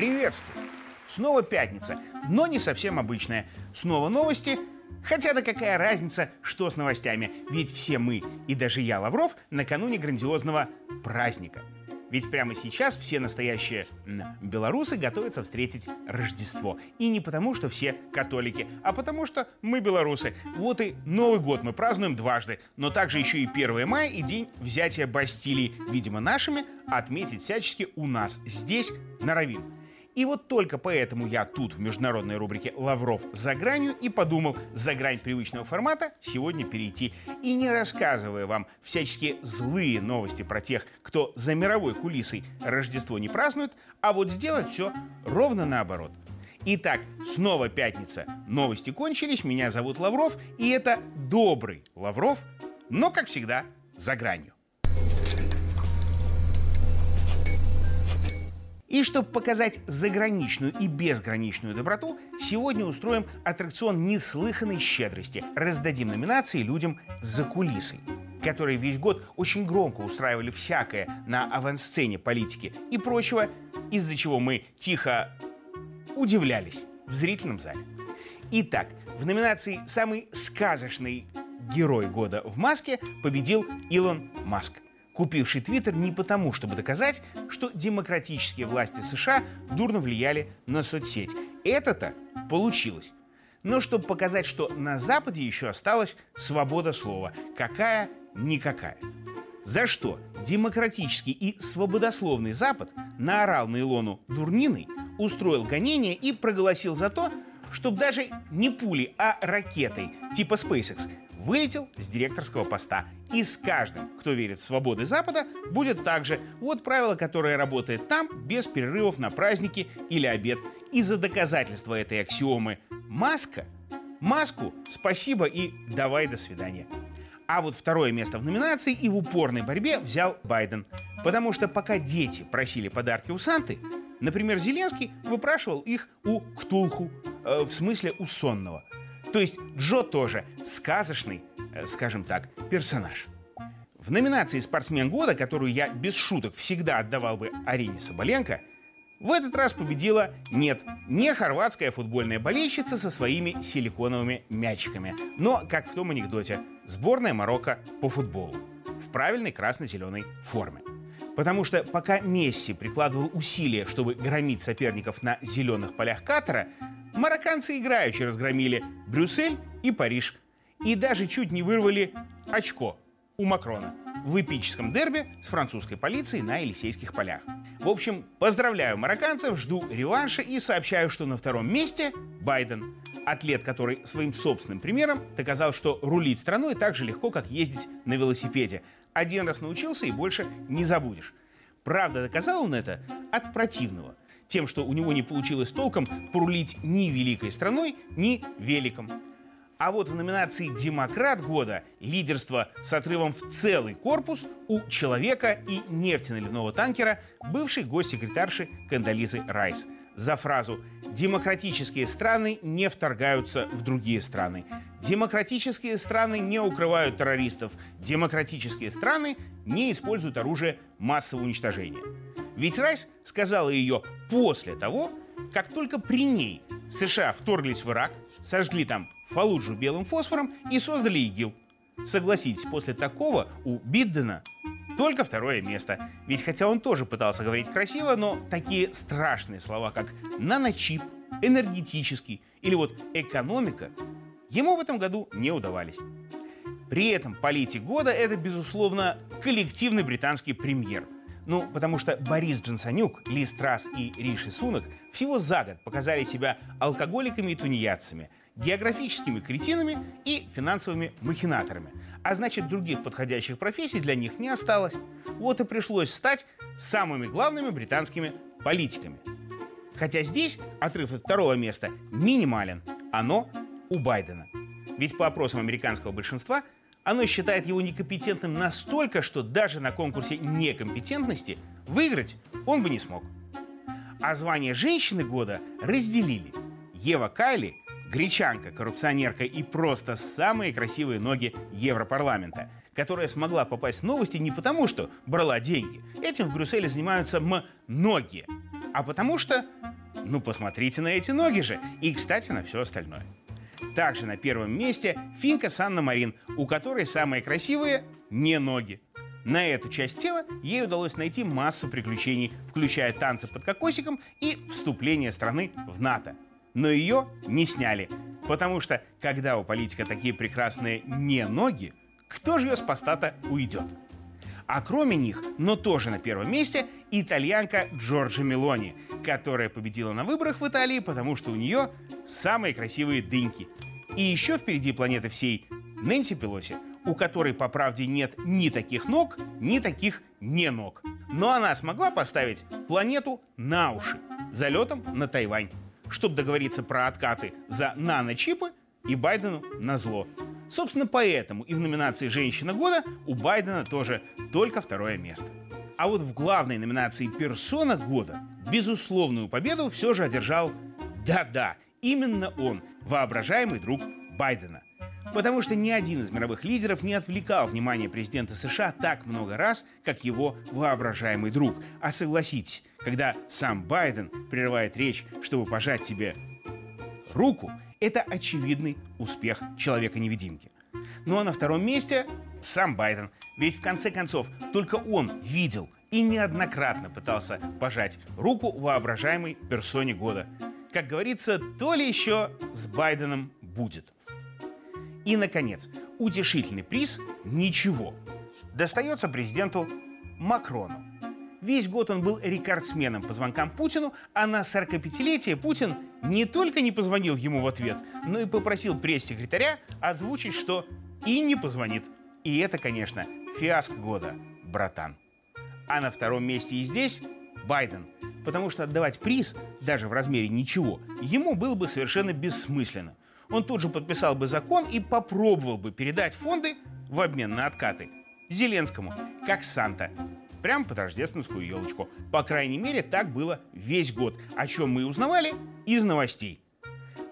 Приветствую! Снова пятница, но не совсем обычная. Снова новости, хотя да какая разница, что с новостями, ведь все мы, и даже я, Лавров, накануне грандиозного праздника. Ведь прямо сейчас все настоящие белорусы готовятся встретить Рождество. И не потому, что все католики, а потому, что мы белорусы. Вот и Новый год мы празднуем дважды, но также еще и 1 мая и день взятия Бастилии, видимо, нашими, отметить всячески у нас, здесь, на Равин. И вот только поэтому я тут в международной рубрике «Лавров за гранью» и подумал за грань привычного формата сегодня перейти. И не рассказывая вам всяческие злые новости про тех, кто за мировой кулисой Рождество не празднует, а вот сделать все ровно наоборот. Итак, снова пятница. Новости кончились, меня зовут Лавров, и это добрый Лавров, но, как всегда, за гранью. И чтобы показать заграничную и безграничную доброту, сегодня устроим аттракцион неслыханной щедрости. Раздадим номинации людям за кулисой которые весь год очень громко устраивали всякое на авансцене политики и прочего, из-за чего мы тихо удивлялись в зрительном зале. Итак, в номинации «Самый сказочный герой года в маске» победил Илон Маск купивший Твиттер не потому, чтобы доказать, что демократические власти США дурно влияли на соцсеть. Это-то получилось. Но чтобы показать, что на Западе еще осталась свобода слова. Какая-никакая. За что демократический и свободословный Запад наорал на Илону дурниной, устроил гонение и проголосил за то, чтобы даже не пули, а ракетой типа SpaceX вылетел с директорского поста. И с каждым, кто верит в свободы Запада, будет так же. Вот правило, которое работает там без перерывов на праздники или обед. И за доказательство этой аксиомы маска, маску спасибо и давай до свидания. А вот второе место в номинации и в упорной борьбе взял Байден. Потому что пока дети просили подарки у Санты, например, Зеленский выпрашивал их у Ктулху, э, в смысле у сонного. То есть Джо тоже сказочный, э, скажем так, персонаж. В номинации «Спортсмен года», которую я без шуток всегда отдавал бы Арине Соболенко, в этот раз победила, нет, не хорватская футбольная болельщица со своими силиконовыми мячиками, но, как в том анекдоте, сборная Марокко по футболу в правильной красно-зеленой форме. Потому что пока Месси прикладывал усилия, чтобы громить соперников на зеленых полях Катара, Марокканцы играючи разгромили Брюссель и Париж. И даже чуть не вырвали очко у Макрона в эпическом дерби с французской полицией на Елисейских полях. В общем, поздравляю марокканцев, жду реванша и сообщаю, что на втором месте Байден. Атлет, который своим собственным примером доказал, что рулить страной так же легко, как ездить на велосипеде. Один раз научился и больше не забудешь. Правда, доказал он это от противного – тем, что у него не получилось толком порулить ни великой страной, ни великом. А вот в номинации «Демократ года» лидерство с отрывом в целый корпус у «Человека» и нефтяно-ливного танкера бывший госсекретарши Кандализы Райс за фразу «Демократические страны не вторгаются в другие страны». Демократические страны не укрывают террористов. Демократические страны не используют оружие массового уничтожения. Ведь Райс сказала ее после того, как только при ней США вторглись в Ирак, сожгли там Фалуджу белым фосфором и создали ИГИЛ. Согласитесь, после такого у Биддена только второе место. Ведь хотя он тоже пытался говорить красиво, но такие страшные слова, как наночип, энергетический или вот экономика, ему в этом году не удавались. При этом политик года – это, безусловно, коллективный британский премьер – ну, потому что Борис Джонсонюк, Ли Страс и Риши Сунок всего за год показали себя алкоголиками и тунеядцами, географическими кретинами и финансовыми махинаторами. А значит, других подходящих профессий для них не осталось. Вот и пришлось стать самыми главными британскими политиками. Хотя здесь отрыв от второго места минимален. Оно у Байдена. Ведь по опросам американского большинства – оно считает его некомпетентным настолько, что даже на конкурсе некомпетентности выиграть он бы не смог. А звание женщины года разделили. Ева Кайли – гречанка, коррупционерка и просто самые красивые ноги Европарламента, которая смогла попасть в новости не потому, что брала деньги. Этим в Брюсселе занимаются многие. А потому что Ну, посмотрите на эти ноги же. И, кстати, на все остальное. Также на первом месте финка Санна Марин, у которой самые красивые не ноги. На эту часть тела ей удалось найти массу приключений, включая танцы под кокосиком и вступление страны в НАТО. Но ее не сняли, потому что когда у политика такие прекрасные не ноги, кто же ее с поста уйдет? А кроме них, но тоже на первом месте, итальянка Джорджа Мелони, которая победила на выборах в Италии, потому что у нее самые красивые дыньки. И еще впереди планеты всей Нэнси Пелоси, у которой, по правде, нет ни таких ног, ни таких не ног. Но она смогла поставить планету на уши залетом на Тайвань, чтобы договориться про откаты за наночипы и Байдену на зло. Собственно, поэтому и в номинации «Женщина года» у Байдена тоже только второе место. А вот в главной номинации «Персона года» безусловную победу все же одержал, да-да, именно он, воображаемый друг Байдена. Потому что ни один из мировых лидеров не отвлекал внимание президента США так много раз, как его воображаемый друг. А согласитесь, когда сам Байден прерывает речь, чтобы пожать тебе руку, это очевидный успех человека-невидимки. Ну а на втором месте сам Байден. Ведь в конце концов только он видел и неоднократно пытался пожать руку воображаемой персоне года. Как говорится, то ли еще с Байденом будет. И, наконец, утешительный приз «Ничего» достается президенту Макрону. Весь год он был рекордсменом по звонкам Путину, а на 45-летие Путин не только не позвонил ему в ответ, но и попросил пресс-секретаря озвучить, что и не позвонит. И это, конечно, фиаско года, братан. А на втором месте и здесь Байден. Потому что отдавать приз, даже в размере ничего, ему было бы совершенно бессмысленно. Он тут же подписал бы закон и попробовал бы передать фонды в обмен на откаты Зеленскому, как Санта, прямо под рождественскую елочку. По крайней мере, так было весь год, о чем мы узнавали из новостей.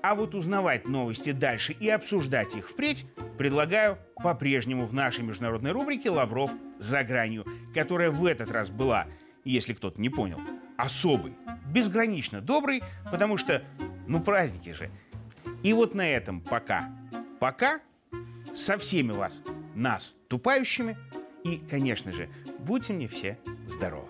А вот узнавать новости дальше и обсуждать их впредь предлагаю по-прежнему в нашей международной рубрике «Лавров за гранью», которая в этот раз была, если кто-то не понял, особый, безгранично добрый, потому что, ну, праздники же. И вот на этом пока. Пока со всеми вас, нас, тупающими, и, конечно же, будьте мне все здоровы.